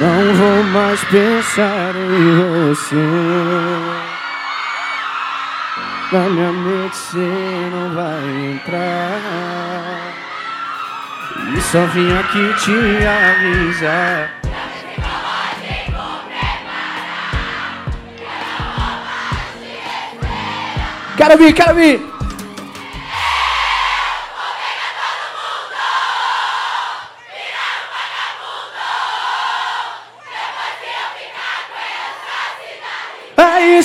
Não vou mais pensar em você. Na minha mente você não vai entrar. E só vim aqui te avisar. Quero vir, quero vir!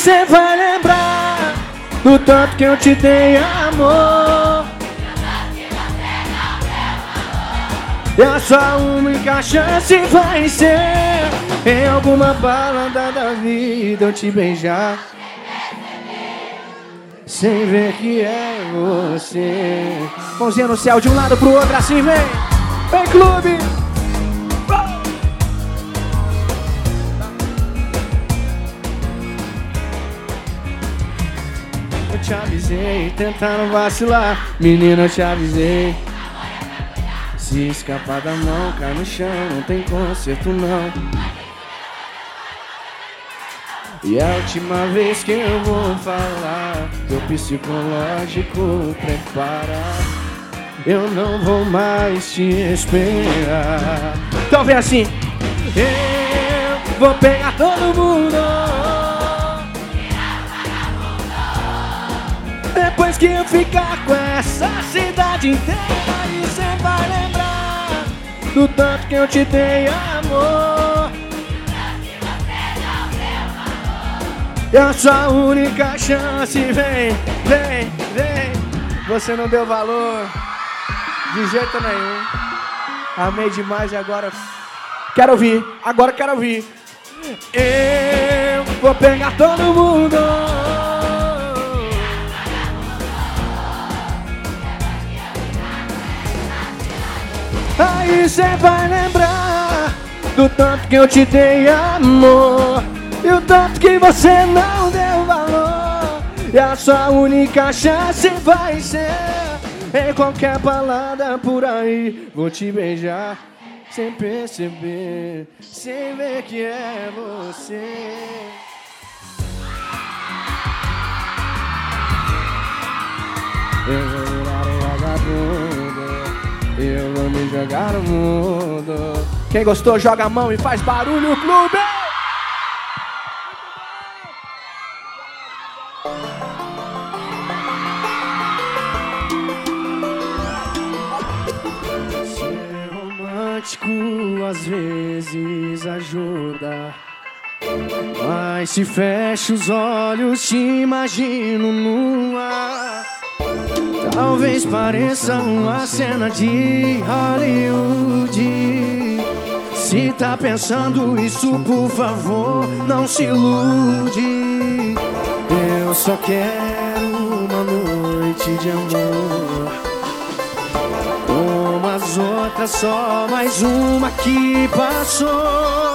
Aí cê vai lembrar do tanto que eu te dei amor. E a sua única chance vai ser em alguma balada da vida eu te beijar. Sem ver que é você. Mãozinha no céu de um lado pro outro, assim vem. Vem, clube! Avisei, tentando vacilar. Menina, eu te avisei. Se escapar da mão, cai no chão, não tem conserto não. E a última vez que eu vou falar Teu psicológico prepara Eu não vou mais te esperar Então vem assim Eu vou pegar todo mundo Depois que eu ficar com essa cidade inteira E cê vai lembrar Do tanto que eu te dei amor É a sua única chance, vem, vem, vem. Você não deu valor de jeito nenhum. Amei demais e agora quero ouvir, agora quero ouvir. Eu vou pegar todo mundo. Aí cê vai lembrar do tanto que eu te dei amor. E o tanto que você não deu valor. E a sua única chance vai ser Em qualquer balada por aí. Vou te beijar sem perceber Sem ver que é você. Eu vou virar um vagabundo Eu vou me jogar no mundo Quem gostou joga a mão e faz barulho clube Ser romântico às vezes ajuda. Mas se fecho os olhos, te imagino nua. Talvez pareça uma cena de Hollywood. Se tá pensando isso, por favor, não se ilude. Eu só quero uma noite de amor. Como as outras, só mais uma que passou.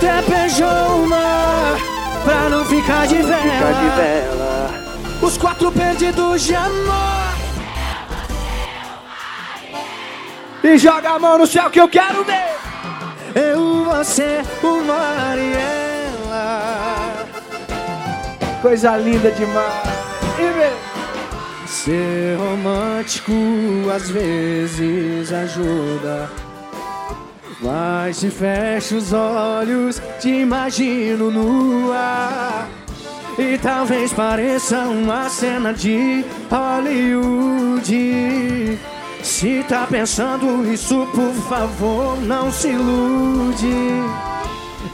Até beijou o mar Pra não ficar de vela, Fica de vela. Os quatro perdidos de amor. E joga a mão no céu que eu quero ver. Eu, você, o Mariela Coisa linda demais. E vem. Ser romântico às vezes ajuda mas se fecho os olhos, te imagino nua. E talvez pareça uma cena de Hollywood. Se tá pensando isso, por favor, não se ilude.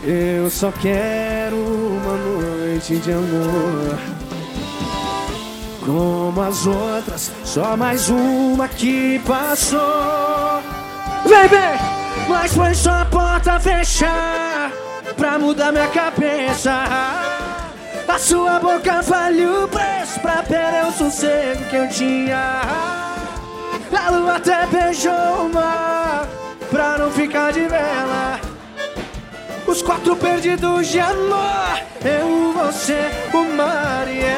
Eu só quero uma noite de amor. Como as outras, só mais uma que passou. Vem, vem! Mas foi só porta fechar Pra mudar minha cabeça. A sua boca vale o preço Pra perder o sossego que eu tinha. A lua até beijou o mar Pra não ficar de vela. Os quatro perdidos de amor Eu, você, o Mariela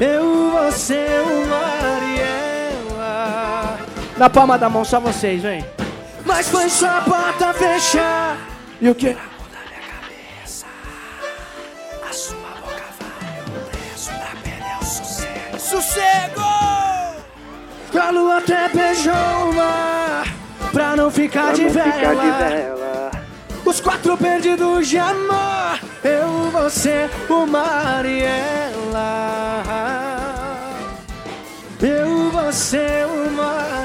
Eu, você, o Na palma da mão, só vocês, vem. Mas foi só a porta fechar. E o que? sossego. A lua até beijou o mar Pra não ficar, pra de, não vela. ficar de vela. Os quatro perdidos de amor Eu, você, o Mariela Eu, você, o Mariela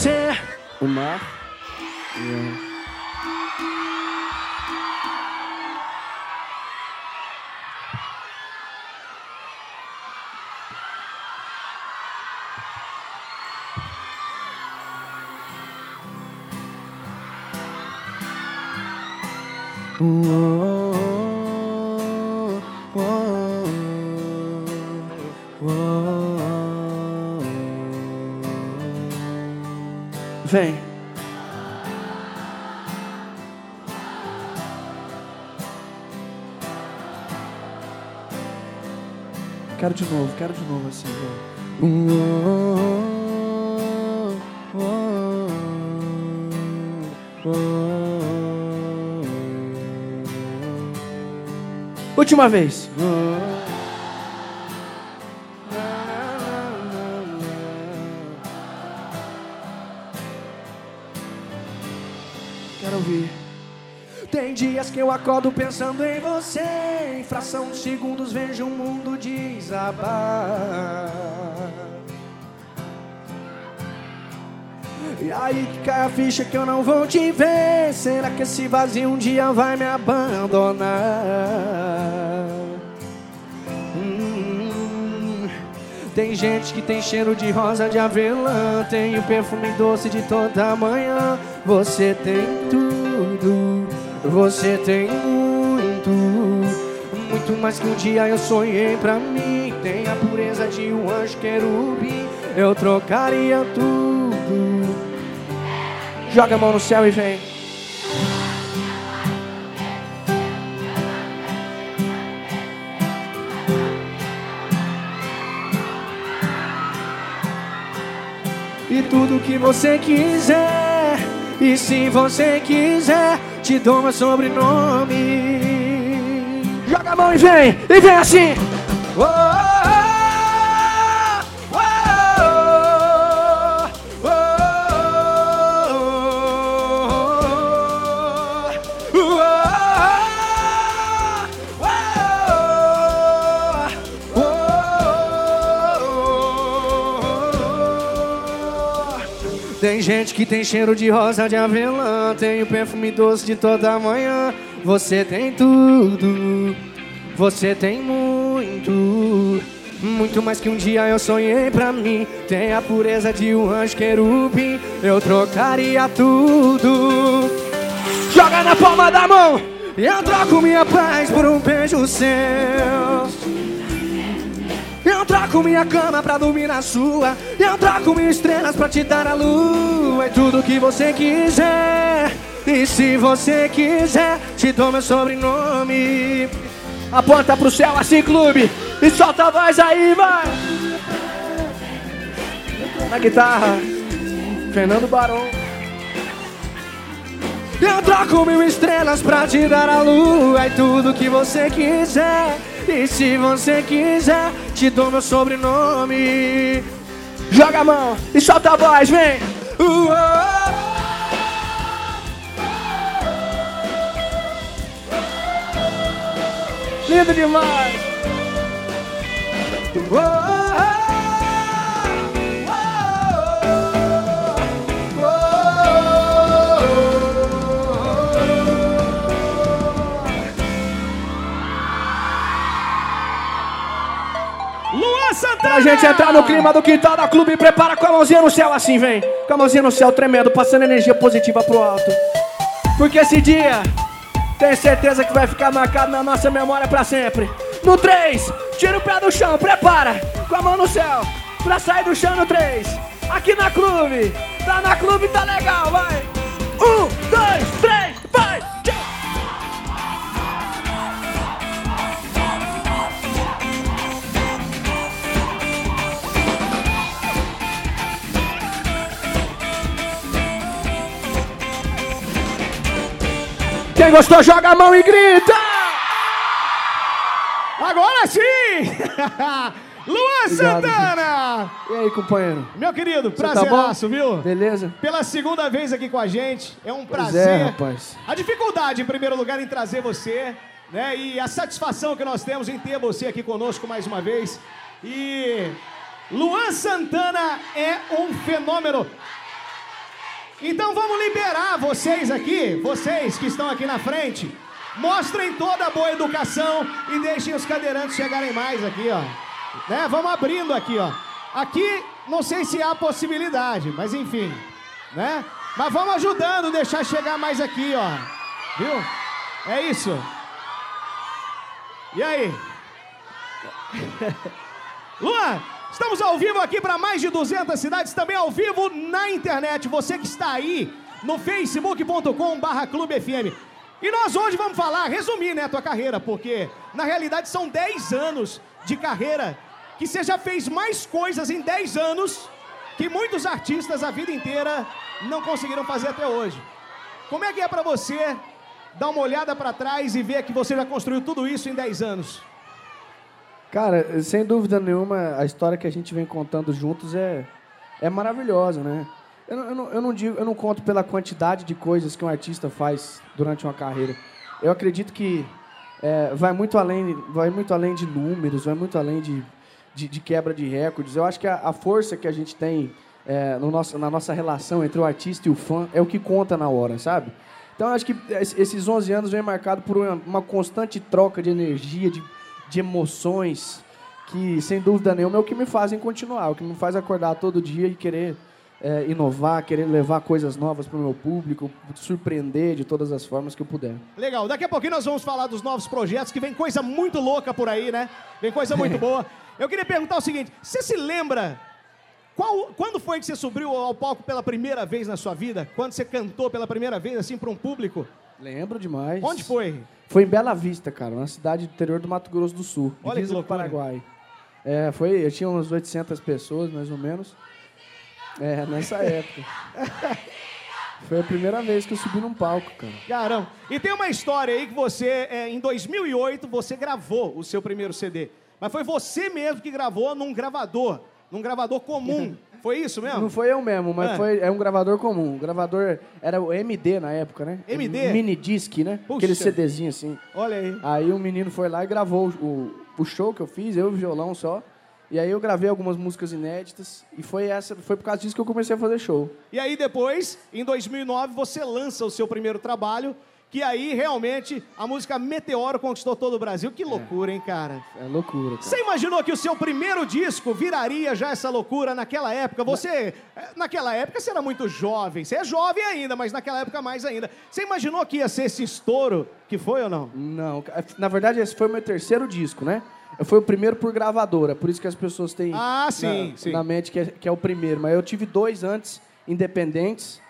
você, o mar yeah. Vem. Quero de novo, quero de novo assim. Última vez. Quero ouvir. Tem dias que eu acordo pensando em você. Em fração de segundos vejo o mundo desabar. E aí que cai a ficha que eu não vou te ver. Será que esse vazio um dia vai me abandonar? Tem gente que tem cheiro de rosa de avelã. Tem o perfume doce de toda manhã. Você tem tudo, você tem muito. Muito mais que um dia eu sonhei pra mim. Tem a pureza de um anjo querubim. Eu trocaria tudo Joga a mão no céu e vem. Tudo que você quiser, e se você quiser, te dou meu sobrenome. Joga a mão e vem, e vem assim. Oh, Tem gente que tem cheiro de rosa de avelã Tem o perfume doce de toda manhã. Você tem tudo Você tem muito Muito mais que um dia eu sonhei pra mim. Tem a pureza de um anjo querubim Eu trocaria tudo. Joga na palma da mão E eu troco minha paz por um beijo seu eu troco minha cama pra dormir na sua. Eu troco minhas estrelas pra te dar a lua. É tudo que você quiser. E se você quiser Te dou meu sobrenome. Aponta pro céu assim, clube. E solta a voz aí, vai. Na guitarra. Fernando Barão. Eu troco mil estrelas pra te dar a lua. É tudo que você quiser e se você quiser, te dou meu sobrenome. Joga a mão e solta a voz, vem. Lindo demais. Pra gente entrar no clima do quintal da clube, prepara com a mãozinha no céu assim, vem. Com a mãozinha no céu, tremendo, passando energia positiva pro alto. Porque esse dia, tenho certeza que vai ficar marcado na nossa memória pra sempre. No 3, tira o pé do chão, prepara. Com a mão no céu, pra sair do chão no 3. Aqui na clube. Tá na clube, tá legal, vai. Um, dois, três, vai. Quem gostou, joga a mão e grita! Agora sim! Luan Santana! E aí, companheiro? Meu querido, tá prazeraço, bom? viu? Beleza? Pela segunda vez aqui com a gente, é um Pois prazer. é, rapaz. A dificuldade, em primeiro lugar, em trazer você, né? E a satisfação que nós temos em ter você aqui conosco mais uma vez. E Luan Santana é um fenômeno. Então vamos liberar vocês aqui, vocês que estão aqui na frente. Mostrem toda a boa educação e deixem os cadeirantes chegarem mais aqui, ó. Né? Vamos abrindo aqui, ó. Aqui não sei se há possibilidade, mas enfim, né? Mas vamos ajudando, deixar chegar mais aqui, ó. Viu? É isso. E aí? Luan, estamos ao vivo aqui para mais de 200 cidades, também ao vivo na internet. Você que está aí no facebook.com barra Clube FM. E nós hoje vamos falar, resumir, né, a tua carreira, porque na realidade são 10 anos de carreira que você já fez mais coisas em 10 anos que muitos artistas a vida inteira não conseguiram fazer até hoje. Como é que é para você dar uma olhada para trás e ver que você já construiu tudo isso em 10 anos? Cara, sem dúvida nenhuma, a história que a gente vem contando juntos é, é maravilhosa, né? Eu não, eu, não, eu, não digo, eu não conto pela quantidade de coisas que um artista faz durante uma carreira. Eu acredito que é, vai, muito além, vai muito além de números, vai muito além de, de, de quebra de recordes. Eu acho que a, a força que a gente tem é, no nosso, na nossa relação entre o artista e o fã é o que conta na hora, sabe? Então, eu acho que esses 11 anos vem marcado por uma, uma constante troca de energia, de, de emoções, que, sem dúvida nenhuma, é o que me fazem continuar, o que me faz acordar todo dia e querer é, inovar, querer levar coisas novas para o meu público, surpreender de todas as formas que eu puder. Legal, daqui a pouquinho nós vamos falar dos novos projetos, que vem coisa muito louca por aí, né? Vem coisa muito boa. Eu queria perguntar o seguinte: você se lembra qual, quando foi que você subiu ao palco pela primeira vez na sua vida? Quando você cantou pela primeira vez, assim, para um público? Lembro demais. Onde foi? Foi em Bela Vista, cara, uma cidade do interior do Mato Grosso do Sul, Olha divisa do Paraguai. É, foi, eu tinha umas 800 pessoas, mais ou menos. É, nessa época. Foi a primeira vez que eu subi num palco, cara. Caramba. E tem uma história aí que você, é, em 2008, você gravou o seu primeiro CD. Mas foi você mesmo que gravou num gravador, num gravador comum. Foi isso mesmo? Não foi eu mesmo, mas É. foi é um gravador comum. O gravador era o MD na época, né? MD? Mini disc, né? Puxa. Aquele CDzinho assim. Olha aí. Aí um menino foi lá e gravou o, o show que eu fiz, eu e o violão só. E aí eu gravei algumas músicas inéditas e foi essa, foi por causa disso que eu comecei a fazer show. E aí depois, em 2009, você lança o seu primeiro trabalho, que aí realmente a música Meteoro conquistou todo o Brasil. Que loucura, hein, cara? É loucura, cara. Você imaginou que o seu primeiro disco viraria já essa loucura naquela época? Você, eh, naquela época, você era muito jovem. Você é jovem ainda, mas naquela época mais ainda. Você imaginou que ia ser esse estouro que foi ou não? Não, ca- na verdade esse foi o meu terceiro disco, né? Foi o primeiro por gravadora, por isso que as pessoas têm Ah, sim, na, sim. na mente que é, que é o primeiro. Mas eu tive dois antes, independentes,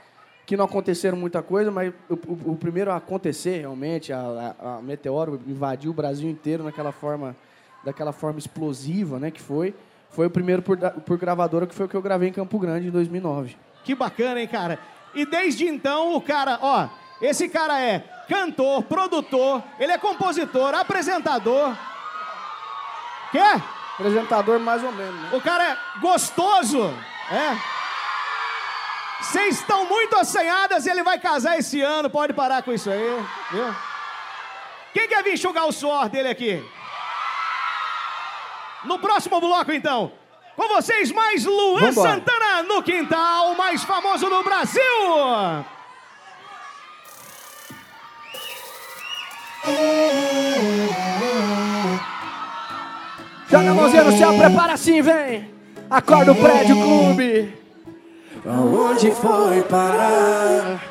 que não aconteceram muita coisa, mas o, o- o primeiro a acontecer realmente, a, a- a Meteoro invadiu o Brasil inteiro naquela forma, daquela forma explosiva, né, que foi. Foi o primeiro por, por gravadora, que foi o que eu gravei em Campo Grande em 2009. Que bacana, hein, cara? E desde então, o cara, ó, esse cara é cantor, produtor, ele é compositor, apresentador. Quê? Apresentador mais ou menos, né? O cara é gostoso, é. Vocês estão muito assanhadas, ele vai casar esse ano, pode parar com isso aí, viu? Quem quer vir enxugar o suor dele aqui? No próximo bloco, então, com vocês, mais Luan Vambora. Santana no quintal, o mais famoso do Brasil! Joga a mãozinha no céu, prepara assim, vem! Acorda o prédio clube! Aonde foi parar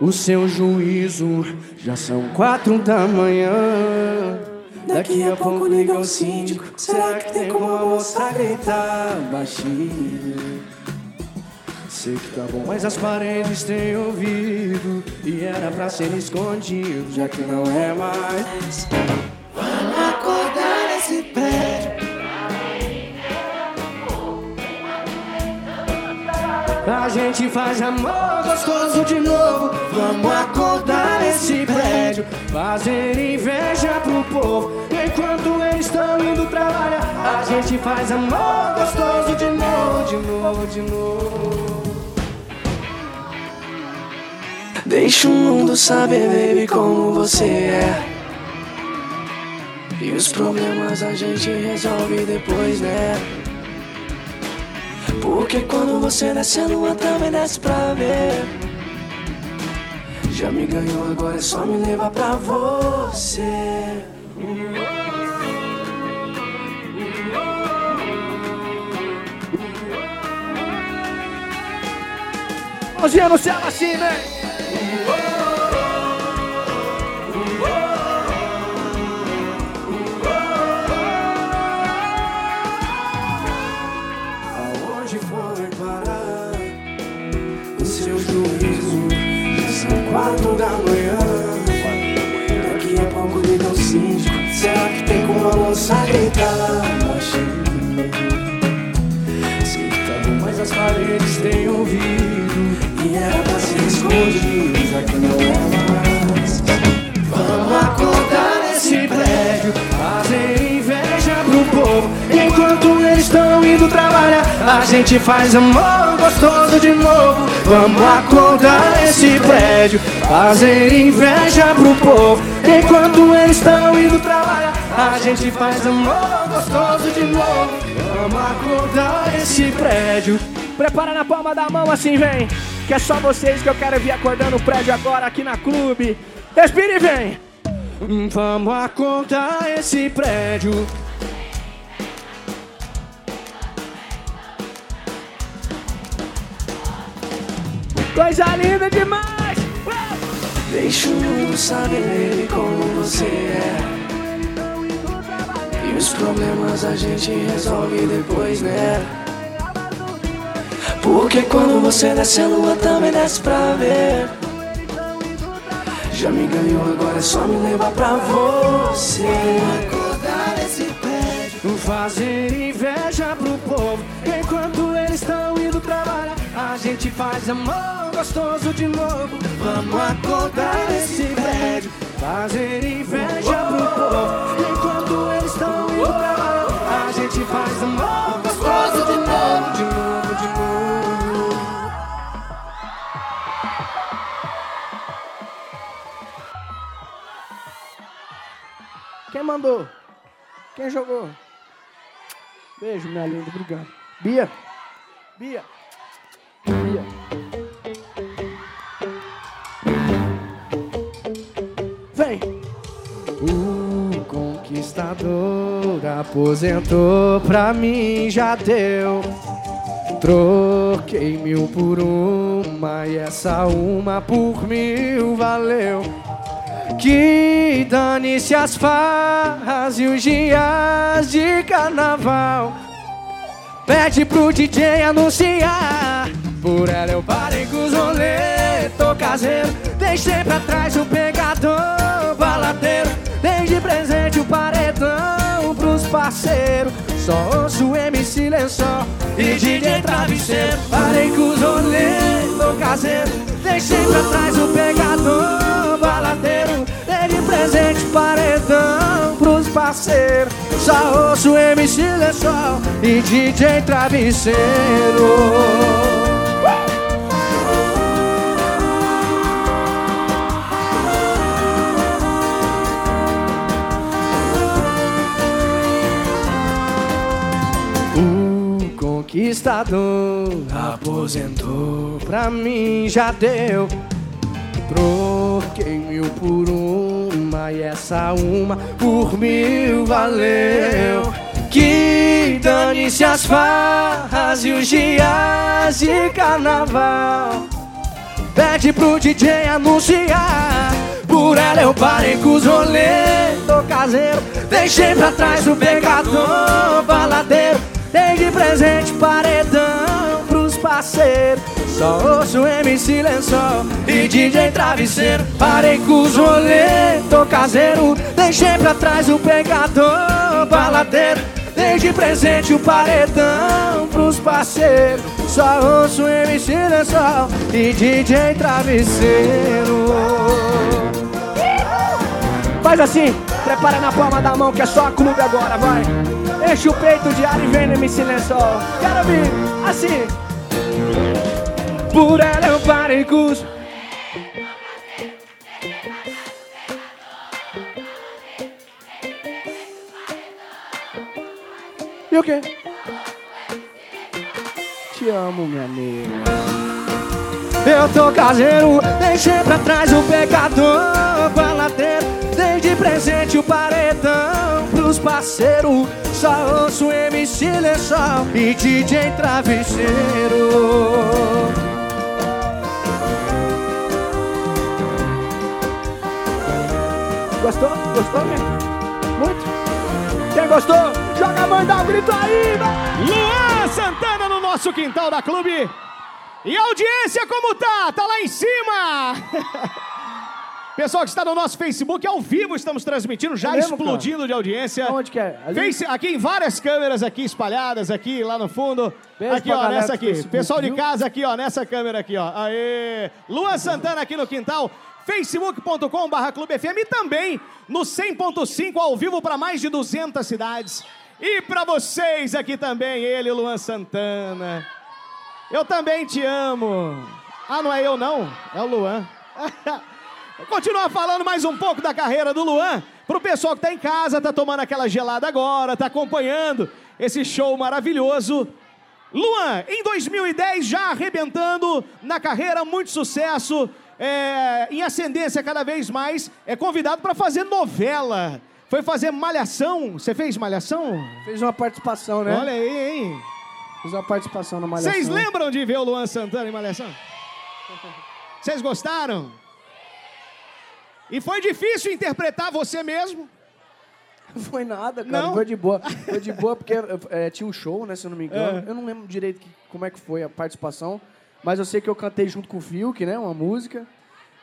o seu juízo? Já são quatro da manhã. Daqui a pouco liga o síndico. Será que tem como a moça gritar baixinho? Sei que tá bom, mas as paredes têm ouvido E era pra ser escondido, já que não é mais Vamos acordar A gente faz amor gostoso de novo. Vamos acordar nesse prédio Fazer inveja pro povo. Enquanto eles estão indo trabalhar A gente faz amor gostoso de novo, de novo, de novo. Deixa o mundo saber, baby, como você é. E os problemas a gente resolve depois, né? Porque quando você desce a lua também desce pra ver Já me ganhou, agora é só me levar pra você Mãozinha no céu assim, né? Será que tem como a moça gritar? baixinho? Que tá bom, mas as paredes têm ouvido. E era pra ser escondido, já que não é mais. Vamos acordar nesse prédio, fazer inveja pro povo. Enquanto eles estão indo trabalhar, a gente faz amor gostoso de novo. Vamos acordar nesse prédio, fazer inveja pro povo. Enquanto eles estão indo trabalhar, a gente faz amor gostoso de novo. Vamos acordar esse prédio. Prepara na palma da mão assim, vem. Que é só vocês que eu quero ver acordando o prédio agora aqui na clube. Respire e vem. Vamos acordar esse prédio. Coisa linda demais! Deixa o mundo saber como você é. E os problemas a gente resolve depois, né? Porque quando você desce a lua também desce pra ver. Já me ganhou, agora é só me levar pra você. Acordar nesse prédio Fazer inveja pro povo Enquanto eles estão indo trabalhar A gente faz amor gostoso de novo Vamos acordar nesse prédio Fazer inveja pro povo Enquanto eles estão indo trabalhar A gente faz amor gostoso de novo De novo, de novo Quem mandou? Quem jogou? Beijo, minha linda, obrigado. Bia. Bia. Vem. O conquistador aposentou pra mim, já deu. Troquei mil por uma e essa uma por mil valeu. Que dane-se as farras e os dias de carnaval. Pede pro DJ anunciar. Por ela eu parei com os rolê, tô caseiro. Deixei pra trás o pegador baladeiro. Dei de presente o paredão pros parceiros. Só ouço MC Lençol e DJ Travesseiro. Parei com os rolê, tô caseiro. Deixei pra trás o pegador baladeiro. Dei de presente o paredão pros parceiros. Só ouço MC Lençol e DJ Travesseiro. O conquistador aposentou pra mim já deu. Troquei mil por uma e essa uma por mil valeu. Que dane-se as farras e os dias de carnaval. Pede pro DJ anunciar. Por ela eu parei com os rolê, tô caseiro. Deixei pra trás o pegador baladeiro. Dei de presente paredão pros parceiros. Só ouço MC Lençol e DJ Travesseiro. Parei com os rolê, tô caseiro Deixei pra trás o pegador baladeiro. Dei de presente o paredão pros parceiros. Só ouço MC Lençol e DJ Travesseiro. Faz assim, prepara na palma da mão que é só clube agora, vai Enche o peito de ar e vem MC Lençol Quero vir, assim Por ela eu parei os E o quê? Te amo, minha nega. Eu tô caseiro, deixei pra trás o pecador baladeiro. Dei de presente o paredão pros parceiros. Só ouço MC Lençol e DJ Travesseiro. Gostou? Gostou, minha? Muito? Quem gostou? Joga a mãe, dá um grito aí! Luan Santana no nosso quintal da clube. E a audiência como tá? Tá lá em cima! Pessoal que está no nosso Facebook, ao vivo estamos transmitindo, já É mesmo, explodindo de audiência. Onde que é? Ali? Face, aqui em várias câmeras aqui espalhadas, aqui lá no fundo. Beijo aqui, ó, nessa aqui. Facebook, Pessoal de viu? casa aqui, ó, nessa câmera aqui, ó. Aê! Luan Santana aqui no quintal. facebook.com barra Clube FM e também no 100.5 ao vivo para mais de 200 cidades. E para vocês aqui também, ele, Luan Santana. Eu também te amo. Ah, não é eu não, é o Luan. Vou continuar falando mais um pouco da carreira do Luan. Pro pessoal que tá em casa, tá tomando aquela gelada agora, tá acompanhando esse show maravilhoso. Luan, em 2010 já arrebentando na carreira, muito sucesso, é, em ascendência cada vez mais, é convidado para fazer novela. Foi fazer Malhação. Você fez Malhação? Fez uma participação, né? Olha aí, hein? Fiz uma participação na Malhação. Vocês lembram de ver o Luan Santana em Malhação? Vocês gostaram? E foi difícil interpretar você mesmo? Foi nada, cara. Não? Foi de boa. Foi de boa porque é, tinha um show, né, se eu não me engano. É. Eu não lembro direito que- como é que foi a participação, mas eu sei que eu cantei junto com o Fiuk, né, uma música.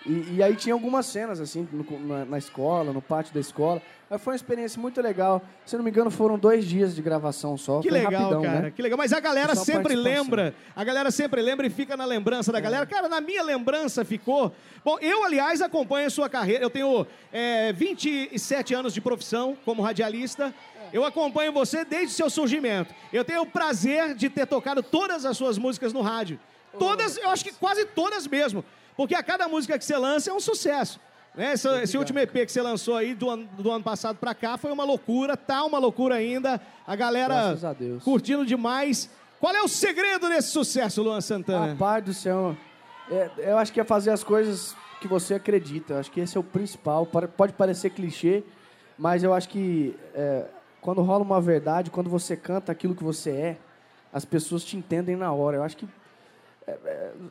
E, e aí tinha algumas cenas, assim, no- na, na escola, no pátio da escola. Mas foi uma experiência muito legal. Se não me engano, foram dois dias de gravação só. Que foi legal, rapidão, cara. né? Que legal. Mas a galera só sempre lembra. A galera sempre lembra e fica na lembrança da galera. Cara, na minha lembrança ficou. Bom, eu, aliás, acompanho a sua carreira. Eu tenho é, 27 anos de profissão como radialista. Eu acompanho você desde seu surgimento. Eu tenho o prazer de ter tocado todas as suas músicas no rádio. Todas, eu acho que quase todas mesmo. Porque a cada música que você lança é um sucesso. Né? Esse, esse último EP que você lançou aí do ano, do ano passado pra cá foi uma loucura, tá uma loucura ainda. A galera a curtindo demais. Qual é o segredo desse sucesso, Luan Santana? Rapaz do céu, é, eu acho que é fazer as coisas que você acredita. Eu acho que esse é o principal. Pode parecer clichê, mas eu acho que é, quando rola uma verdade, quando você canta aquilo que você é, as pessoas te entendem na hora. Eu acho que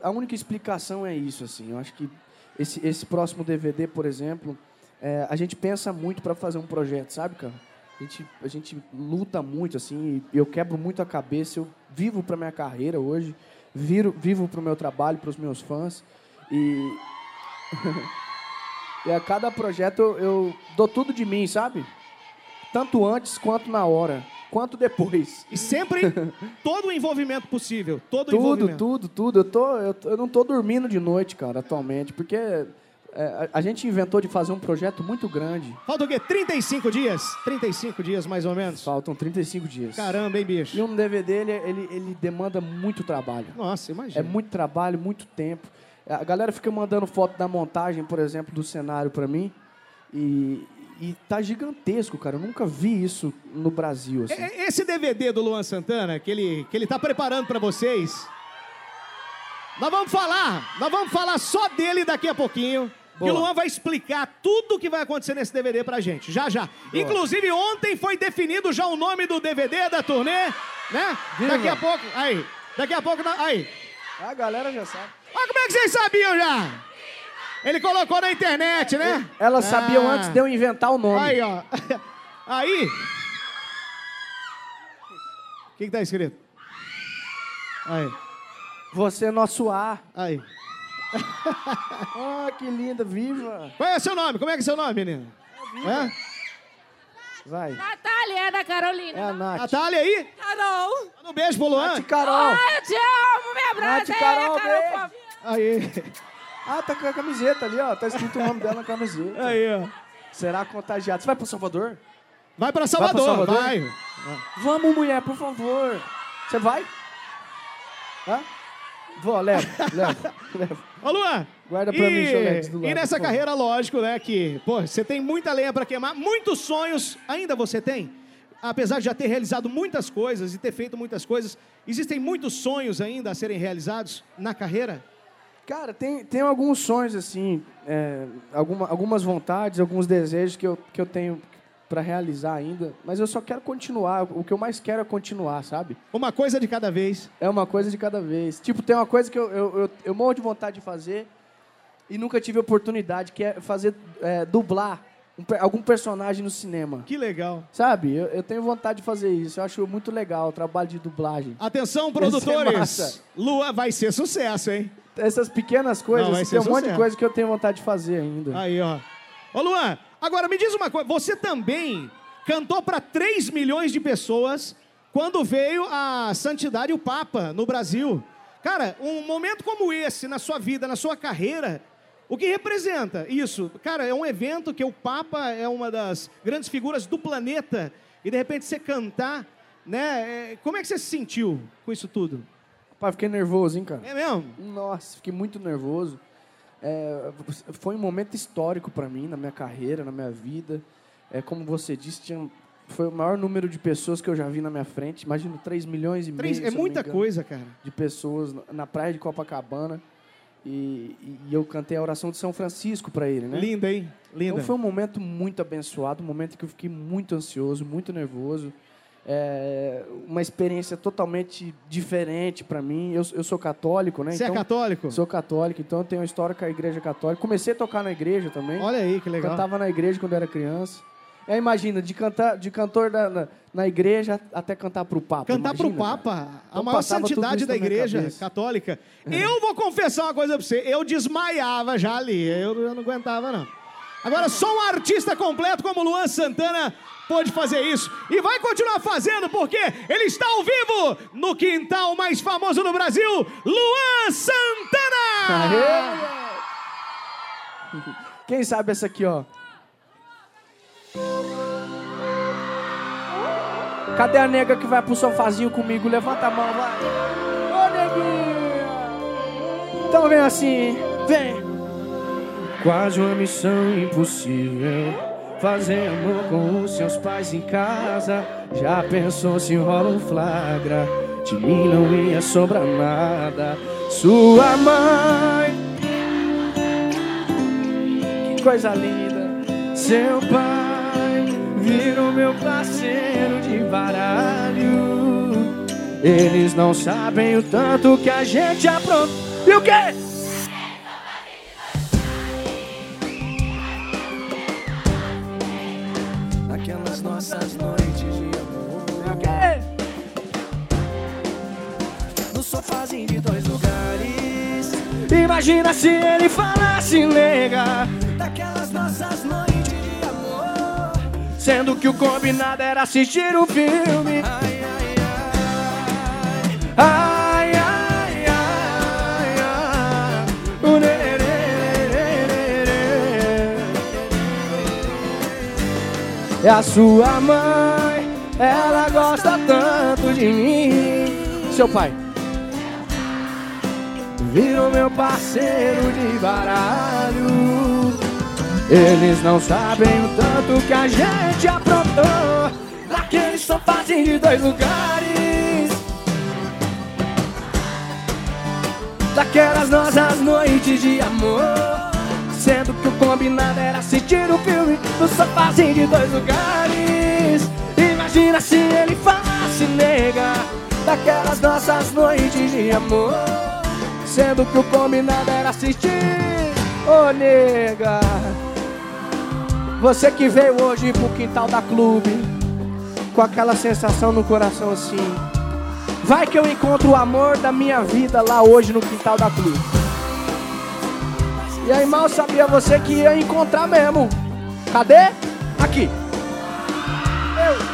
a única explicação é isso, assim. Eu acho que esse, esse próximo DVD, por exemplo, é, a gente pensa muito para fazer um projeto, sabe, cara? A gente, a gente luta muito, assim, eu quebro muito a cabeça. Eu vivo para minha carreira hoje, viro, vivo para o meu trabalho, para os meus fãs. E, e a cada projeto eu, eu dou tudo de mim, sabe? Tanto antes quanto na hora, quanto depois. E sempre todo o envolvimento possível. Todo o Tudo, envolvimento. tudo, tudo. Eu, tô, eu, eu não tô dormindo de noite, cara, atualmente, porque é, a, a gente inventou de fazer um projeto muito grande. Falta o quê? 35 dias? 35 dias, mais ou menos? Faltam 35 dias. Caramba, hein, bicho? E um DVD, ele, ele, ele demanda muito trabalho. Nossa, É imagina. muito trabalho, muito tempo. A galera fica mandando foto da montagem, por exemplo, do cenário pra mim. E, e tá gigantesco, cara. Eu nunca vi isso no Brasil, assim. Esse DVD do Luan Santana, que ele, que ele tá preparando pra vocês, nós vamos falar, nós vamos falar só dele daqui a pouquinho. Que o Boa. Luan vai explicar tudo o que vai acontecer nesse DVD pra gente, já já. Inclusive, ontem foi definido já o nome do DVD da turnê, né? Daqui a pouco, aí, daqui a pouco, aí. A galera já sabe. Olha como é que vocês sabiam já? Ele colocou na internet, né? Elas sabiam Ah. antes de eu inventar o nome. Aí, ó. Aí. O que, que tá escrito? Aí. Você é nosso ar. Aí. Ah, que linda, viva. Qual é o seu nome? Como é que é seu nome, menina? É? Vai. Natália, é da Carolina. É a Nath. Natália aí? Carol. Manda um beijo pro Luan. Nath Carol. Ah, eu te amo, minha Nath brother. Carol, Carol, beijo. Aí. Ah, tá com a camiseta ali, ó. Tá escrito o nome dela na camiseta. Aí, ó. Será contagiado. Você vai pro Salvador? Vai pra Salvador, Salvador? vai. Vamos, mulher, por favor. Você vai? Hã? Vou, leva, leva, leva. Ô, Luan. Guarda pra e, mim, Choletes, do lado, E nessa carreira, lógico, né, que, pô, você tem muita lenha pra queimar, muitos sonhos, ainda você tem? Apesar de já ter realizado muitas coisas e ter feito muitas coisas, existem muitos sonhos ainda a serem realizados na carreira? Cara, tem, tem alguns sonhos, assim, é, alguma, algumas vontades, alguns desejos que eu, que eu tenho pra realizar ainda, mas eu só quero continuar. O que eu mais quero é continuar, sabe? Uma coisa de cada vez. É uma coisa de cada vez. Tipo, tem uma coisa que eu, eu, eu, eu morro de vontade de fazer e nunca tive oportunidade, que é fazer, é, dublar um algum personagem no cinema. Que legal. Sabe? Eu, eu tenho vontade de fazer isso. Eu acho muito legal o trabalho de dublagem. Atenção, é produtores. massa. Luan vai ser sucesso, hein? Essas pequenas coisas, Não, vai ser tem um monte de sucesso. coisa que eu tenho vontade de fazer ainda. Aí, ó. Ô, Luan, agora me diz uma coisa. Você também cantou para 3 milhões de pessoas quando veio a Santidade e o Papa no Brasil. Cara, um momento como esse na sua vida, na sua carreira, o que representa isso? Cara, é um evento que o Papa é uma das grandes figuras do planeta e de repente você cantar, né? é, Como é que você se sentiu com isso tudo? Pai, fiquei nervoso, hein, cara? É mesmo? Nossa, fiquei muito nervoso. É, foi um momento histórico para mim, na minha carreira, na minha vida. É, como você disse, tinha, foi o maior número de pessoas que eu já vi na minha frente. Imagino 3 milhões e Três- meio. é muita engano, coisa, cara. De pessoas na- na praia de Copacabana. E, e eu cantei a oração de São Francisco para ele, né? Linda, hein? Linda. Então foi um momento muito abençoado, um momento que eu fiquei muito ansioso, muito nervoso. É, uma experiência totalmente diferente para mim. Eu, eu sou católico, né? Você é então, católico? Sou católico, então eu tenho uma história com a igreja católica. Comecei a tocar na igreja também. Olha aí, que legal. Cantava na igreja quando eu era criança. É, imagina, de, cantar, de cantor da- na, na igreja até cantar pro Papa. Cantar pro imagina, Papa, cara. a Então maior santidade da igreja católica. Eu vou confessar uma coisa pra você, eu desmaiava já ali, eu, eu não aguentava não. Agora, só um artista completo como Luan Santana pode fazer isso. E vai continuar fazendo, porque ele está ao vivo no quintal mais famoso do Brasil, Luan Santana! Aê! Quem sabe essa aqui, ó? Cadê a nega que vai pro sofazinho comigo? Levanta a mão, vai. Ô, neguinha! Então vem assim, vem. Quase uma missão impossível. Fazer amor com os seus pais em casa. Já pensou se rola um flagra? De mim não ia sobrar nada. Sua mãe. Que coisa linda. Seu pai virou meu parceiro de baralho. Eles não sabem o tanto que a gente aprontou. E o quê? Imagina se ele falasse nega. Daquelas nossas noites de amor Sendo que o combinado era assistir um filme. Ai, ai, ai Ai, ai, ai, ai. O nererê. É a sua mãe, ela gosta tanto de mim. Seu pai. Virou meu parceiro de baralho. Eles não sabem o tanto que a gente aprontou. Naquele sofazinho de dois lugares. Daquelas nossas noites de amor Sendo que o combinado era assistir o filme No sofazinho de dois lugares Imagina se ele falasse nega Daquelas nossas noites de amor Sendo que o combinado era assistir Ô nega Você que veio hoje pro quintal da clube Com aquela sensação no coração assim Vai que eu encontro o amor da minha vida lá hoje no quintal da cruz. E aí mal sabia você que ia encontrar mesmo. Cadê? Aqui. Eu.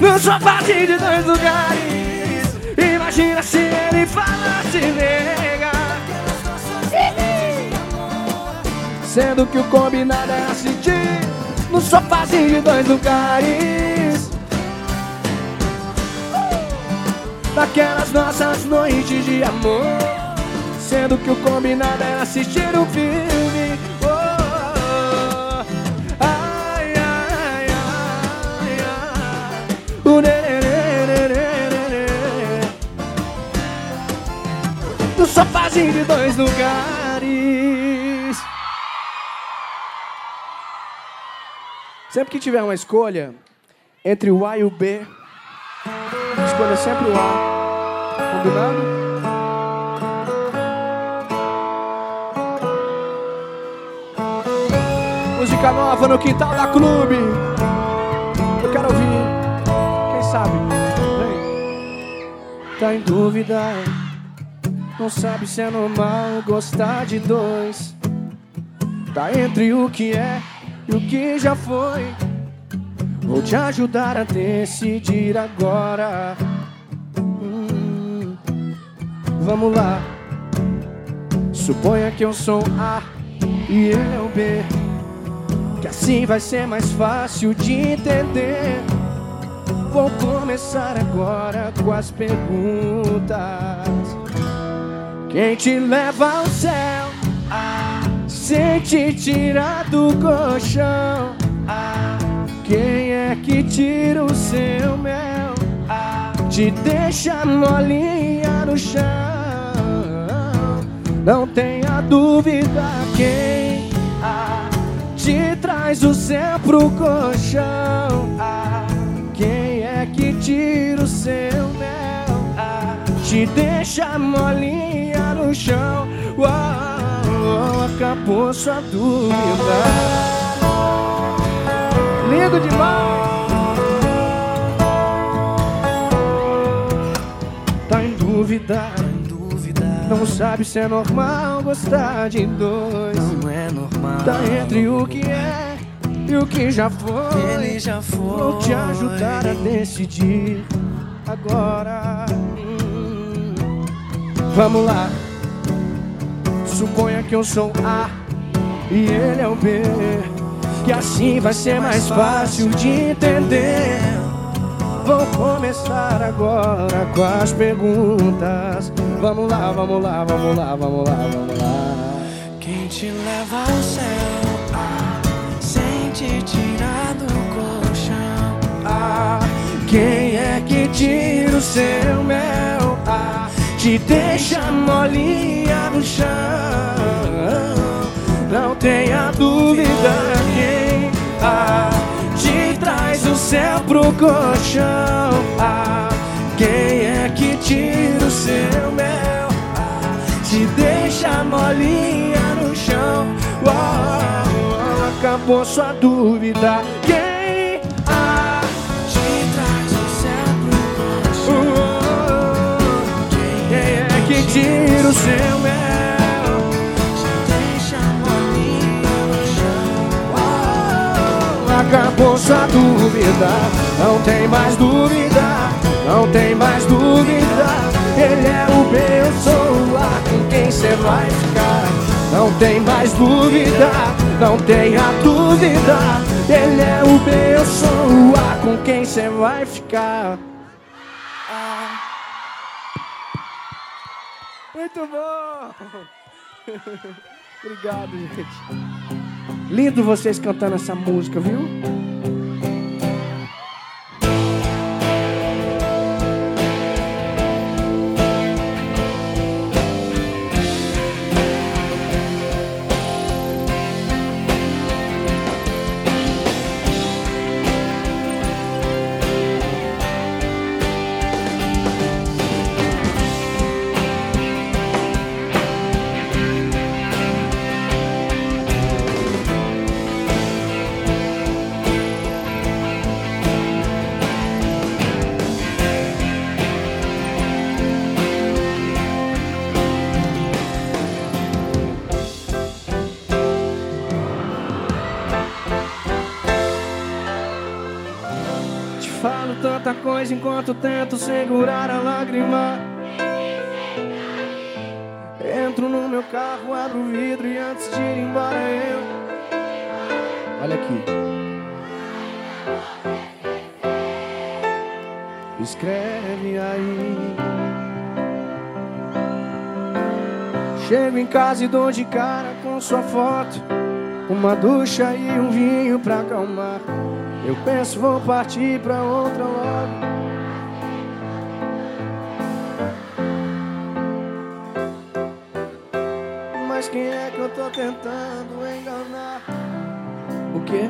No sofá de dois lugares. Imagina se ele falasse nega. Sendo que o combinado é assistir no sofazinho de dois lugares. Daquelas nossas noites de amor. Sendo que o combinado era assistir um filme. No sofazinho de dois lugares. Sempre que tiver uma escolha entre o A e o B, escolha sempre o A. Combinado? Música nova no quintal da clube. Eu quero ouvir. Quem sabe? Vem. Tá em dúvida. Não sabe se é normal gostar de dois. Tá entre o que é e o que já foi. Vou te ajudar a decidir agora. Hum, vamos lá. Suponha que eu sou A e ele é o B. Que assim vai ser mais fácil de entender. Vou começar agora com as perguntas. Quem te leva ao céu? Sem te tirar do colchão. Quem é que tira o seu mel? Te deixa molinha no chão. Não tenha dúvida quem te traz o céu pro colchão. Quem é que tira o seu mel? Te deixa molinha no chão. Uau, acabou sua dúvida. Lindo demais. Tá em dúvida. Não sabe se é normal gostar de dois. Não é normal. Tá entre o que é e o que já foi. Ele já foi. Vou te ajudar a decidir agora. Hum. Vamos lá. Suponha que eu sou A e ele é o B. Que assim vai ser mais fácil de entender. Vou começar agora com as perguntas. Vamos lá, vamos lá, vamos lá, vamos lá, vamos lá. Quem te leva ao céu ah, sem te tirar do colchão? Ah, quem é que tira o seu mel? Te deixa molinha no chão. Não tenha dúvida quem ah, te traz o céu pro colchão. Ah, quem é que tira o seu mel? Ah, te deixa molinha no chão. Uau, acabou sua dúvida. Quem tira o seu mel? Te deixa no chão. Acabou sua dúvida, não tem mais dúvida, não tem mais dúvida. Ele é o B, eu A, com quem cê vai ficar. Não tem mais dúvida, não tenha dúvida. Ele é o B, eu A, com quem cê vai ficar. Muito bom! Obrigado, gente. Lindo vocês cantando essa música, viu? Coisa enquanto tento segurar a lágrima. Entro no meu carro, abro o vidro e antes de ir embora eu. Olha aqui. Escreve aí. Chego em casa e dou de cara com sua foto. Uma ducha e um vinho pra acalmar. Eu penso, vou partir pra outra logo. Mas quem é que eu tô tentando enganar? O quê?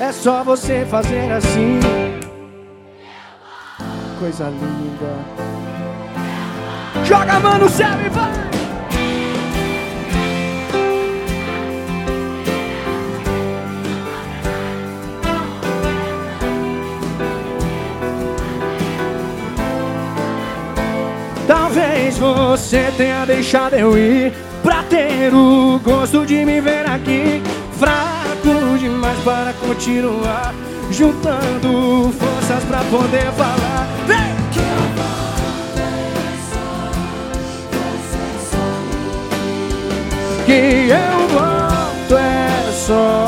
É só você fazer assim. Coisa linda. Joga a mão no céu e vai! Talvez você tenha deixado eu ir Pra ter o gosto de me ver aqui. Fraco demais para continuar Juntando forças pra poder falar. Vem! Que eu volto é só.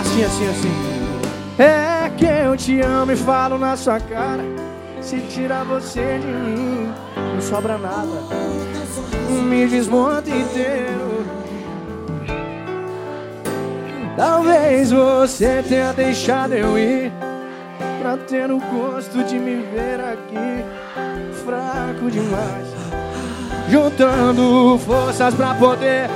Assim, assim, assim. É que eu te amo e falo na sua cara Se tirar você de mim Não sobra nada. Me desmonta inteiro. Talvez você tenha deixado eu ir Pra ter o gosto de me ver aqui Fraco demais. Juntando forças pra poder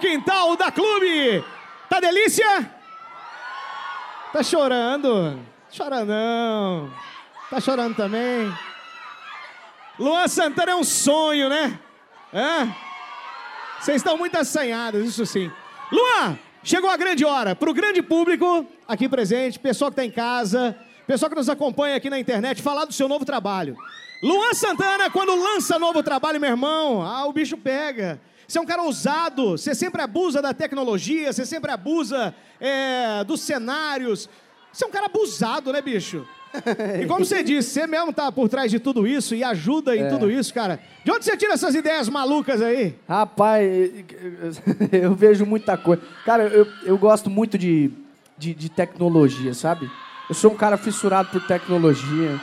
quintal da clube. Tá delícia? Tá chorando? Chora não. Tá chorando também? Luan Santana é um sonho, né? É? Vocês estão muito assanhados, isso sim. Luan, chegou a grande hora. Para o grande público aqui presente, pessoal que está em casa, pessoal que nos acompanha aqui na internet, falar do seu novo trabalho. Luan Santana, quando lança novo trabalho, meu irmão, ah, o bicho pega. Você é um cara ousado, você sempre abusa da tecnologia, você sempre abusa é, dos cenários. Você é um cara abusado, né, bicho? E como você disse, você mesmo tá por trás de tudo isso e ajuda em tudo isso, cara. De onde você tira essas ideias malucas aí? Rapaz, eu vejo muita coisa. Cara, eu, eu gosto muito de, de, de tecnologia, sabe? Eu sou um cara fissurado por tecnologia,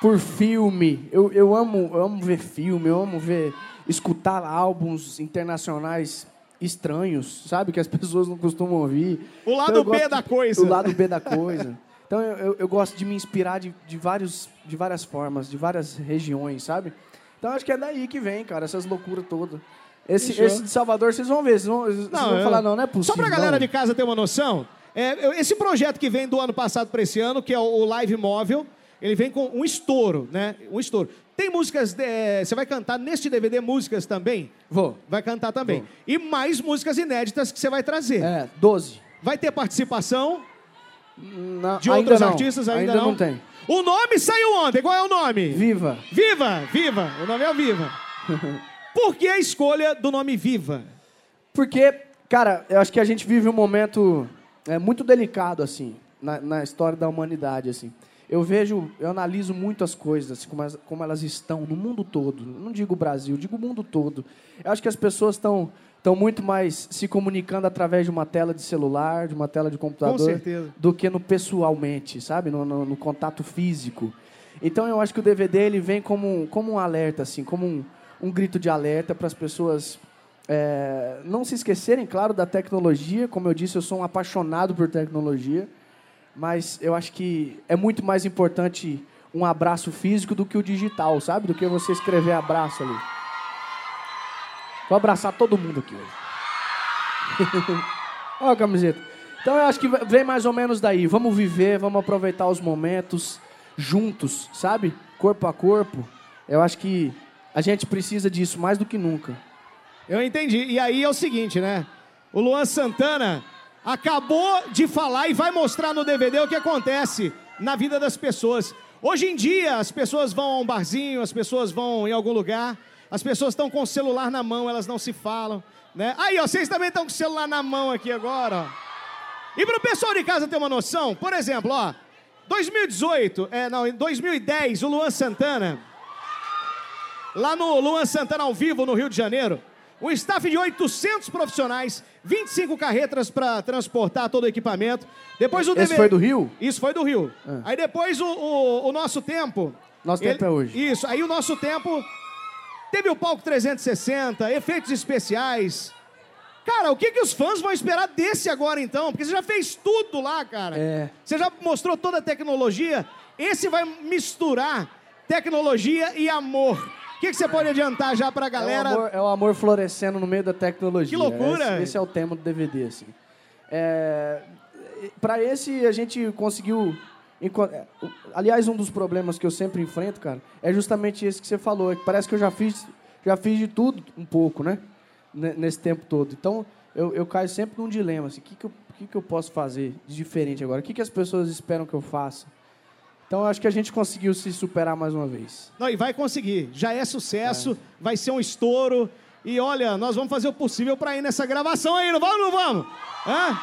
por filme. Eu, eu, amo, eu amo ver filme, eu amo ver, escutar álbuns internacionais estranhos, sabe? Que as pessoas não costumam ouvir. O lado eu B da de- coisa. O lado B da coisa. Então eu, eu, eu gosto de me inspirar de, de, vários, de várias formas, de várias regiões, sabe? Então acho que é daí que vem, cara, essas loucuras todas. Esse, Fechou. esse de Salvador, vocês vão ver, vocês vão, vocês vão eu- falar, não, não é possível. Só pra galera não. de casa ter uma noção, é, esse projeto que vem do ano passado para esse ano, que é o Live Móvel, ele vem com um estouro, né? Um estouro. Tem músicas, de- você vai cantar neste DVD músicas também? Vou. Vai cantar também. Vou. E mais músicas inéditas que você vai trazer. É, 12. Vai ter participação Não, de ainda outros não. artistas? Ainda, não. tem. O nome saiu ontem. Qual é o nome? Viva. Viva! Viva! O nome é o Viva. Por que a escolha do nome Viva? Porque, cara, eu acho que a gente vive um momento é, muito delicado, assim, na, na história da humanidade, assim. Eu vejo, eu analiso muito as coisas, como, elas, como elas estão no mundo todo. Não digo o Brasil, digo o mundo todo. Eu acho que as pessoas estão estão muito mais se comunicando através de uma tela de celular, de uma tela de computador, certeza. do que no pessoalmente, sabe? No, no- no contato físico. Então eu acho que o DVD ele vem como, um- como um alerta, assim, como um, um grito de alerta para as pessoas é, não se esquecerem, claro, da tecnologia. Como eu disse, eu sou um apaixonado por tecnologia, mas eu acho que é muito mais importante um abraço físico do que o digital, sabe? Do que você escrever abraço ali. Vou abraçar todo mundo aqui hoje. Olha a camiseta. Então eu acho que vem mais ou menos daí. Vamos viver, vamos aproveitar os momentos juntos, sabe? Corpo a corpo. Eu acho que a gente precisa disso mais do que nunca. Eu entendi. E aí é o seguinte, né? O Luan Santana acabou de falar e vai mostrar no DVD o que acontece na vida das pessoas. Hoje em dia, as pessoas vão a um barzinho, as pessoas vão em algum lugar, as pessoas estão com o celular na mão, elas não se falam, né? Aí, ó, vocês também estão com o celular na mão aqui agora, ó. E para o pessoal de casa ter uma noção, por exemplo, ó, 2018, é, não, em 2010, o Luan Santana, lá no Luan Santana ao vivo no Rio de Janeiro, um staff de 800 profissionais, 25 carretas para transportar todo o equipamento. Depois o Esse foi do Rio? Isso foi do Rio. Ah. Aí depois o, o, o nosso tempo. Nosso tempo é hoje. Isso, aí o nosso tempo teve o palco 360, efeitos especiais. Cara, o que, que os fãs vão esperar desse agora então? Porque você já fez tudo lá, cara. É. Você já mostrou toda a tecnologia. Esse vai misturar tecnologia e amor. O que, que você pode adiantar já pra galera? É o, amor, é o amor florescendo no meio da tecnologia. Que loucura! Esse, esse é o tema do DVD, assim. É, para esse, a gente conseguiu... é, Aliás, um dos problemas que eu sempre enfrento, cara, é justamente esse que você falou. É que parece que eu já fiz, já fiz de tudo um pouco, né? Nesse tempo todo. Então, eu, eu caio sempre num dilema. Assim, o que, que, eu, que, que eu posso fazer de diferente agora? O que, que as pessoas esperam que eu faça? Então, acho que a gente conseguiu se superar mais uma vez. Não, e vai conseguir. Já é sucesso, vai ser um estouro. E olha, nós vamos fazer o possível pra ir nessa gravação aí, não vamos, não vamos? Hã?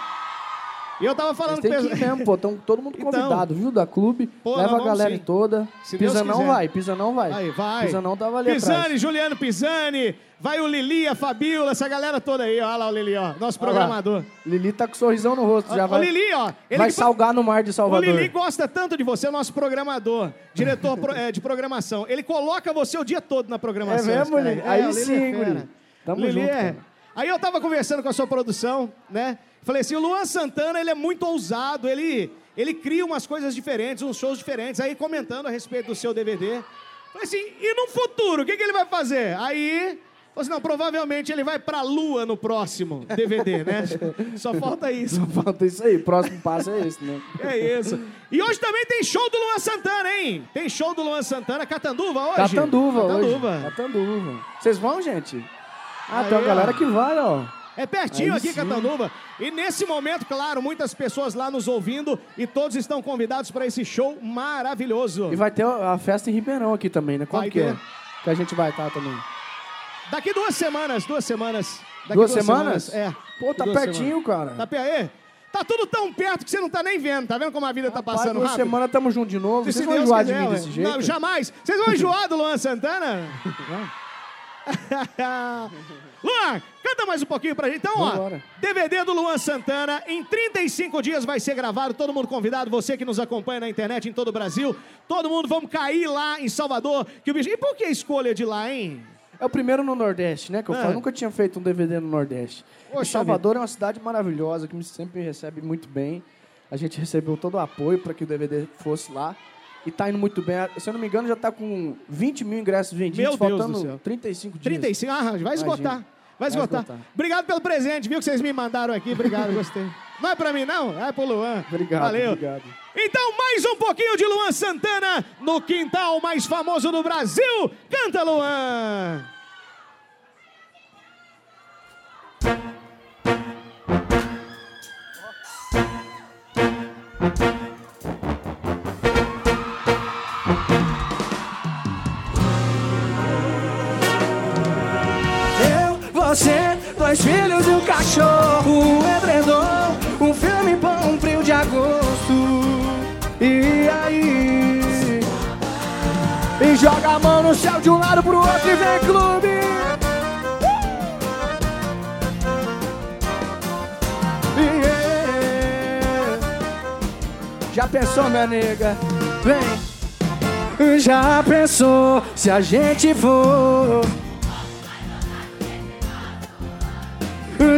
E eu tava falando Mas tem com que ir mesmo, pô. Tão todo mundo Então. convidado, viu? Da clube. Pô, nós leva a vamos galera sim. toda. Se Deus Pisa não quiser. vai, pisa não vai. Aí, vai. Pisa não tava ali Pisani, atrás. Juliano Pisani, vai o Lili, a Fabiola, essa galera toda aí, ó. Olha lá o Lili, ó. Nosso Olha lá. programador. Lili tá com sorrisão no rosto, já o vai, Lili, ó. Ele vai que salgar no mar de O Salvador. Lili gosta tanto de você, é o nosso programador, diretor pro- eh, de programação. Ele coloca você o dia todo na programação. É esse mesmo, cara Lili? É, Aí o Lili sim, é fera. guri. Tamo Lili junto, é- cara. Aí eu tava conversando com a sua produção, né? Falei assim, o Luan Santana, ele é muito ousado, ele, ele cria umas coisas diferentes, uns shows diferentes. Aí comentando a respeito do seu DVD. Falei assim, e no futuro, o que, que ele vai fazer? Aí... Falei assim, não, provavelmente ele vai pra Lua no próximo DVD, né? Só falta isso. Falta isso aí, próximo passo é esse, né? É isso. E hoje também tem show do Luan Santana, hein? Tem show do Luan Santana, Catanduva hoje? Catanduva, Catanduva. hoje. Catanduva. Vocês vão, gente? Ah, Aí, tem uma galera ó. que vai, ó. É pertinho Aí aqui, sim. Catanduva. E nesse momento, claro, muitas pessoas lá nos ouvindo e todos estão convidados para esse show maravilhoso. E vai ter a festa em Ribeirão aqui também, né? Quando Vai que é? ter. Que a gente vai estar também. Daqui duas semanas, duas semanas. Daqui Duas semanas? É. Pô, tá Duas pertinho, cara. Tá perto aí? Tá tudo tão perto que você não tá nem vendo. Tá vendo como a vida tá Rapaz, passando duas rápido? semanas tamo junto de novo. Se Vocês vão Deus enjoar de quiser, mim ué. desse jeito? Não, jamais. Vocês vão enjoar do Luan Santana? Luan, canta mais um pouquinho pra gente. Então, ó. DVD do Luan Santana, em 35 dias vai ser gravado, todo mundo convidado, você que nos acompanha na internet em todo o Brasil, todo mundo vamos cair lá em Salvador, que o bicho... E por que a escolha de lá, hein? É o primeiro no Nordeste, né? Que eu Ah. falo, nunca tinha feito um DVD no Nordeste. Poxa Salvador é uma cidade maravilhosa, que me sempre recebe muito bem. A gente recebeu todo o apoio para que o DVD fosse lá. E tá indo muito bem. Se eu não me engano, já tá com 20 mil ingressos vendidos, Meu Deus faltando do céu. 35 dias. 35, ah, vai esgotar. Vai esgotar. esgotar. Obrigado pelo presente, viu, que vocês me mandaram aqui. Obrigado, gostei. Não é pra mim, não? É pro Luan. Obrigado, Valeu. obrigado. Então, mais um pouquinho de Luan Santana no quintal mais famoso do Brasil. Canta, Luan! Dois filhos e um cachorro, um edredom, um filme bom, um frio de agosto. E aí? E joga a mão no céu de um lado pro outro e vem clube. Yeah. Já pensou, minha nega? Vem. Já pensou se a gente for?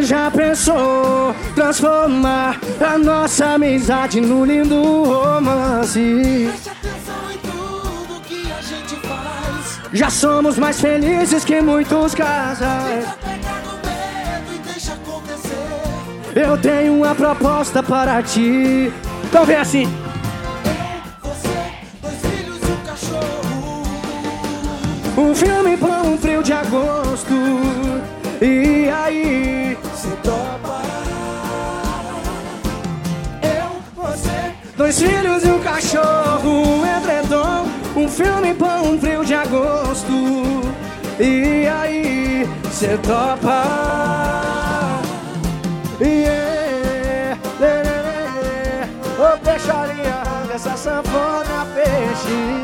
Já pensou transformar a nossa amizade num lindo romance? Já somos mais felizes que muitos casais. Pega no medo e deixa acontecer. Eu tenho uma proposta para ti. Então vem assim. Você, dois filhos e um cachorro. Um filme pra um frio de agosto. E aí? Cê topa. Eu, você, Dois filhos e um cachorro, um edredom, um filme pra um frio de agosto. E aí, cê topa? Yeah, lê, lê, lê. Ô peixaria, essa sanfona peixe.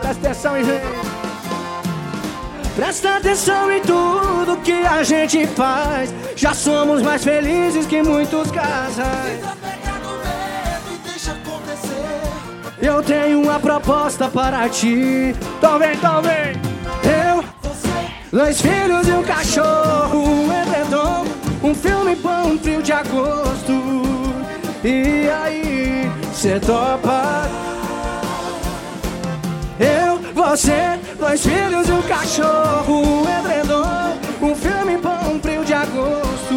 Presta atenção e. Presta atenção em tudo que a gente faz. Já somos mais felizes que muitos casais. Eu tenho uma proposta para ti. Então vem, então vem. Eu, Você, dois filhos e um cachorro, um edredom, um filme bom, um frio de agosto. E aí, cê topa? Você, dois filhos e um cachorro, um edredom, um filme bom, um frio de agosto.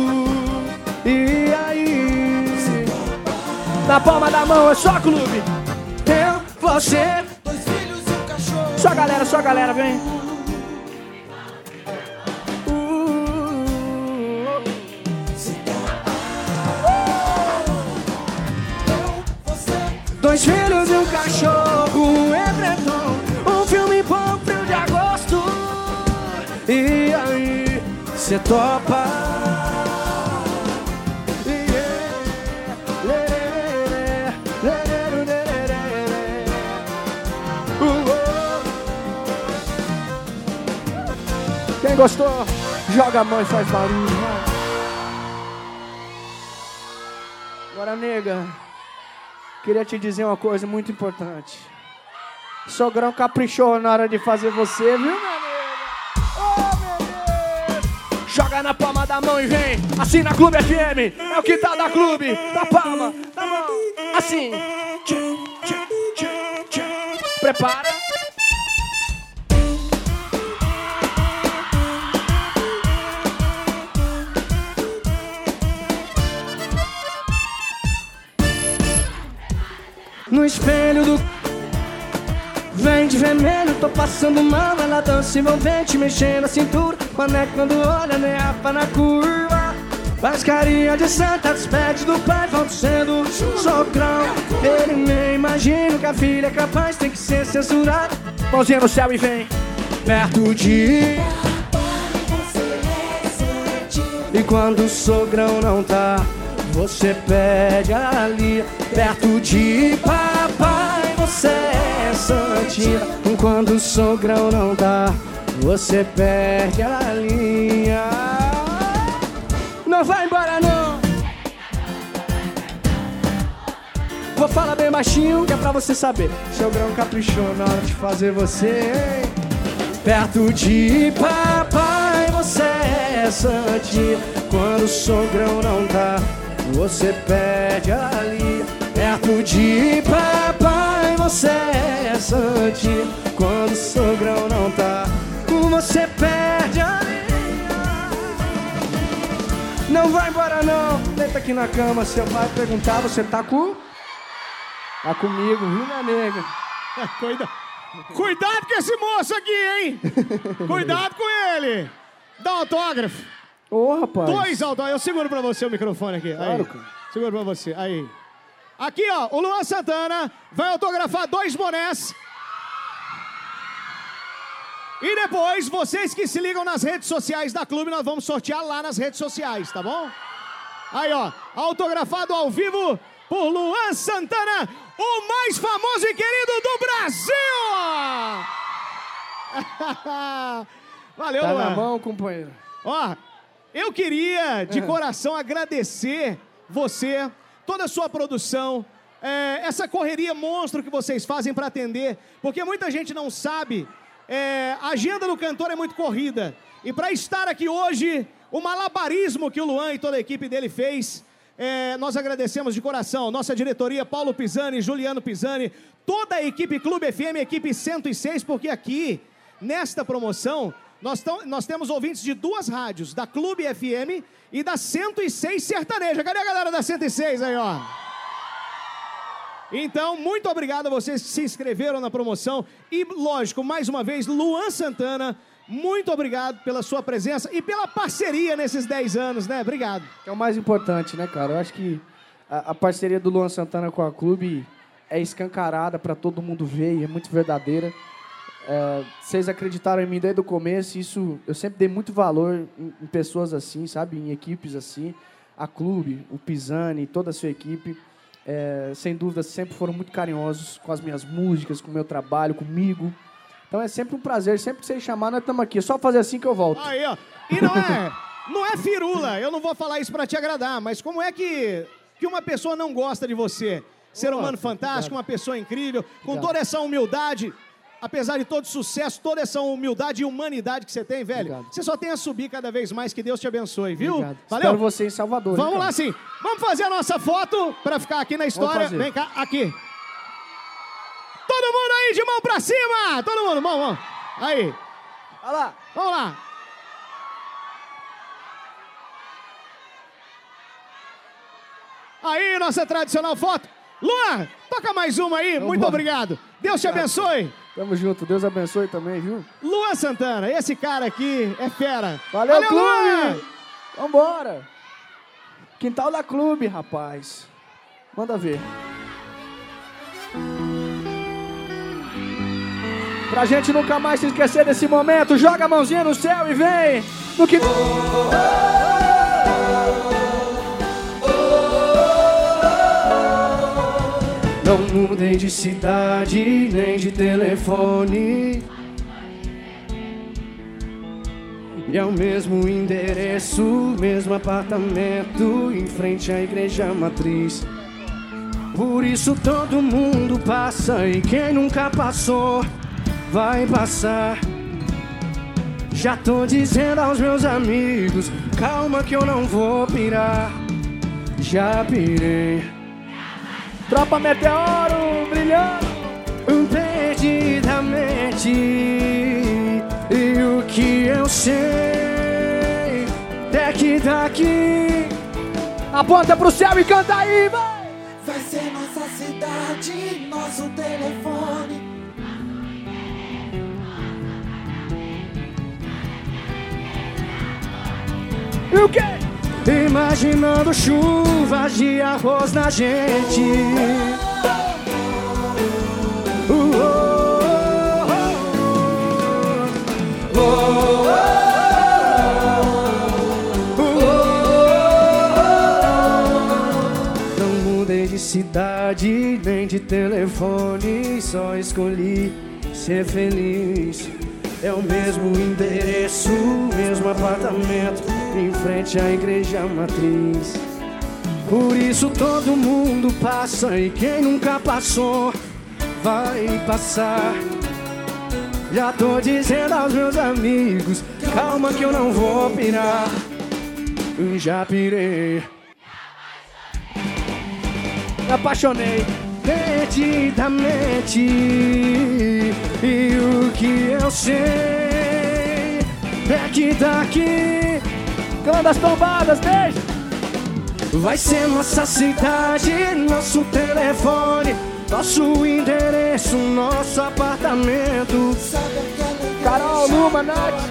E aí, na palma da mão é só clube. Eu, você, dois filhos e um cachorro. só galera, só galera, vem. Uh, Dois filhos e um cachorro, um edredom, E aí, cê topa? Oh. Quem gostou, joga a mão e faz barulho. vai. Agora, nega, queria te dizer uma coisa muito importante. Sogrão caprichou na hora de fazer você, viu, minha nega? Joga na palma da mão e vem. Assim na Clube FM. É o que tá da Clube. Da palma, da mão. Assim. Prepara. No espelho do Vem de vermelho, tô passando mal Ela dança envolvente, mexendo a cintura Mané quando olha, nem apa na curva. Faz carinha de santa, despede do pai Volto sendo socrão Ele nem imagina que a filha é capaz Tem que ser censurada. Mãozinha no céu e vem Perto de E quando o sogrão não tá Você pede ali Perto de papai Você é santinha. Quando o sogrão não dá Você perde a linha. Não vai embora não. Vou falar bem baixinho que é pra você saber. Sogrão caprichou na hora de fazer você? Perto de papai você é santinha. Quando o sogrão não tá Você perde a linha. Perto de papai você é santinha. Quando o sogrão não tá Você perde a linha Não vai embora não Deita aqui na cama Seu pai perguntar Você tá com... Tá comigo, viu minha nega? Cuida... Cuidado com esse moço aqui, hein? Cuidado com ele. Dá um autógrafo. Ô rapaz Dois autógrafos. Eu seguro pra você o microfone aqui. Aí. Claro, cara. Seguro pra você. Aí. Aqui, ó. O Luan Santana vai autografar dois bonés. E depois, vocês que se ligam nas redes sociais da clube, nós vamos sortear lá nas redes sociais, tá bom? Aí, ó. Autografado ao vivo por Luan Santana, o mais famoso e querido do Brasil! Valeu, Tá Luan. na mão, companheiro Ó, eu queria de coração agradecer você, toda a sua produção, é, essa correria monstro que vocês fazem para atender, porque muita gente não sabe, é, a agenda do cantor é muito corrida. E para estar aqui hoje, o malabarismo que o Luan e toda a equipe dele fez, É, nós agradecemos de coração nossa diretoria, Paulo Pisani, Juliano Pisani, toda a equipe Clube FM, equipe 106, porque aqui, nesta promoção, nós, tão, nós temos ouvintes de duas rádios, da Clube FM e da 106 Sertaneja. Cadê a galera da 106 aí, ó? Então, muito obrigado a vocês que se inscreveram na promoção. E, lógico, mais uma vez, Luan Santana, muito obrigado pela sua presença e pela parceria nesses 10 anos, né? Obrigado. É o mais importante, né, cara? Eu acho que a, a parceria do Luan Santana com a clube é escancarada para todo mundo ver e é muito verdadeira. É, vocês acreditaram em mim desde o começo, isso eu sempre dei muito valor em, em pessoas assim, sabe? Em equipes assim. A clube, o Pisani, toda a sua equipe é, sem dúvida, sempre foram muito carinhosos com as minhas músicas, com o meu trabalho, comigo. Então é sempre um prazer, sempre que vocês chamar, nós estamos aqui. É só fazer assim que eu volto. Aí, ó. E não é, não é firula, eu não vou falar isso para te agradar, mas como é que, que uma pessoa não gosta de você? Ser humano fantástico, uma pessoa incrível, com toda essa humildade apesar de todo sucesso, toda essa humildade e humanidade que você tem, velho, Obrigado. você só tem a subir cada vez mais. Que Deus te abençoe, viu? Obrigado. Valeu? Espero você em Salvador. Vamos hein, lá sim. Vamos fazer a nossa foto para ficar aqui na história. Vem cá, aqui. Todo mundo aí de mão pra cima! Todo mundo, mão, mão. Aí, Olha lá. vamos lá. Aí, nossa tradicional foto. Luan, toca mais uma aí. Muito obrigado. Deus te abençoe. Tamo junto. Deus abençoe também, viu? Luan Santana, esse cara aqui é fera. Valeu, Luan! clube! Vambora! Quintal da clube, rapaz. Manda ver. Pra gente nunca mais se esquecer desse momento, joga a mãozinha no céu e vem! No que... Não mudei de cidade, nem de telefone. E é o mesmo endereço, mesmo apartamento, em frente à igreja matriz. Por isso todo mundo passa e quem nunca passou vai passar. Já tô dizendo aos meus amigos, calma que eu não vou pirar. Já pirei. Tropa Meteoro brilhando perdidamente. E o que eu sei é que daqui aponta pro céu e canta aí, vai! Vai ser nossa cidade, nosso telefone. E o quê? Imaginando chuvas de arroz na gente. Uh, oh, oh, oh. Oh, oh. Não mudei de cidade nem de telefone, só escolhi ser feliz. É o mesmo endereço, mesmo apartamento, em frente à igreja matriz. Por isso todo mundo passa e quem nunca passou vai passar. Já tô dizendo aos meus amigos, calma que eu não vou pirar. Já pirei. Me apaixonei perdidamente. E o que eu sei é que daqui, clã das tombadas, beijo. Vai ser nossa cidade, nosso telefone, nosso endereço, nosso apartamento. Carol, Luma, Nath.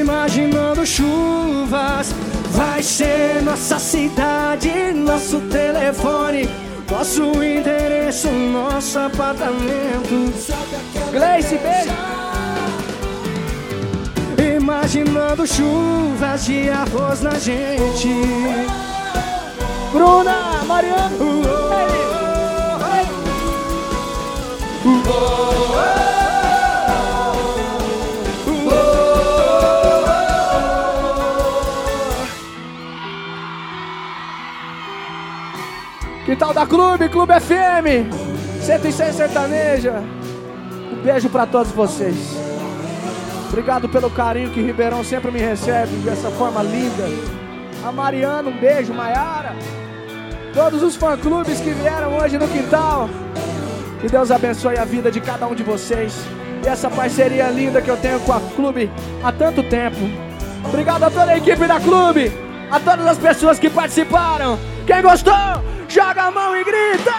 Imaginando chuvas, vai ser nossa cidade, nosso telefone, nosso endereço, nosso apartamento. Gleice, igreja? Imaginando chuvas de arroz na gente. Bruna, Mariano. Que da Clube, Clube FM, 106 Sertaneja. Um beijo pra todos vocês. Obrigado pelo carinho que Ribeirão sempre me recebe dessa forma linda. A Mariana, um beijo, Maiara. Todos os fã-clubes que vieram hoje no quintal. Que Deus abençoe a vida de cada um de vocês. E essa parceria linda que eu tenho com a clube há tanto tempo. Obrigado a toda a equipe da clube. A todas as pessoas que participaram. Quem gostou, joga a mão e grita.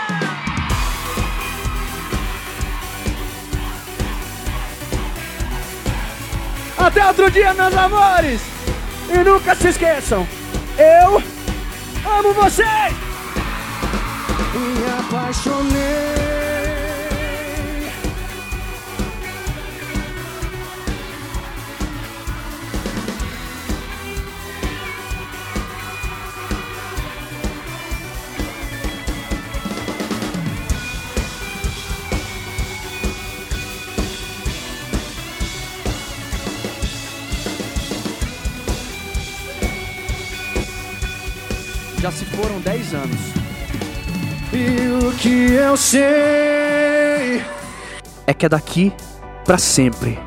Até outro dia, meus amores. E nunca se esqueçam, eu amo vocês. Me apaixonei. Foram 10 anos. E o que eu sei É que é daqui pra sempre.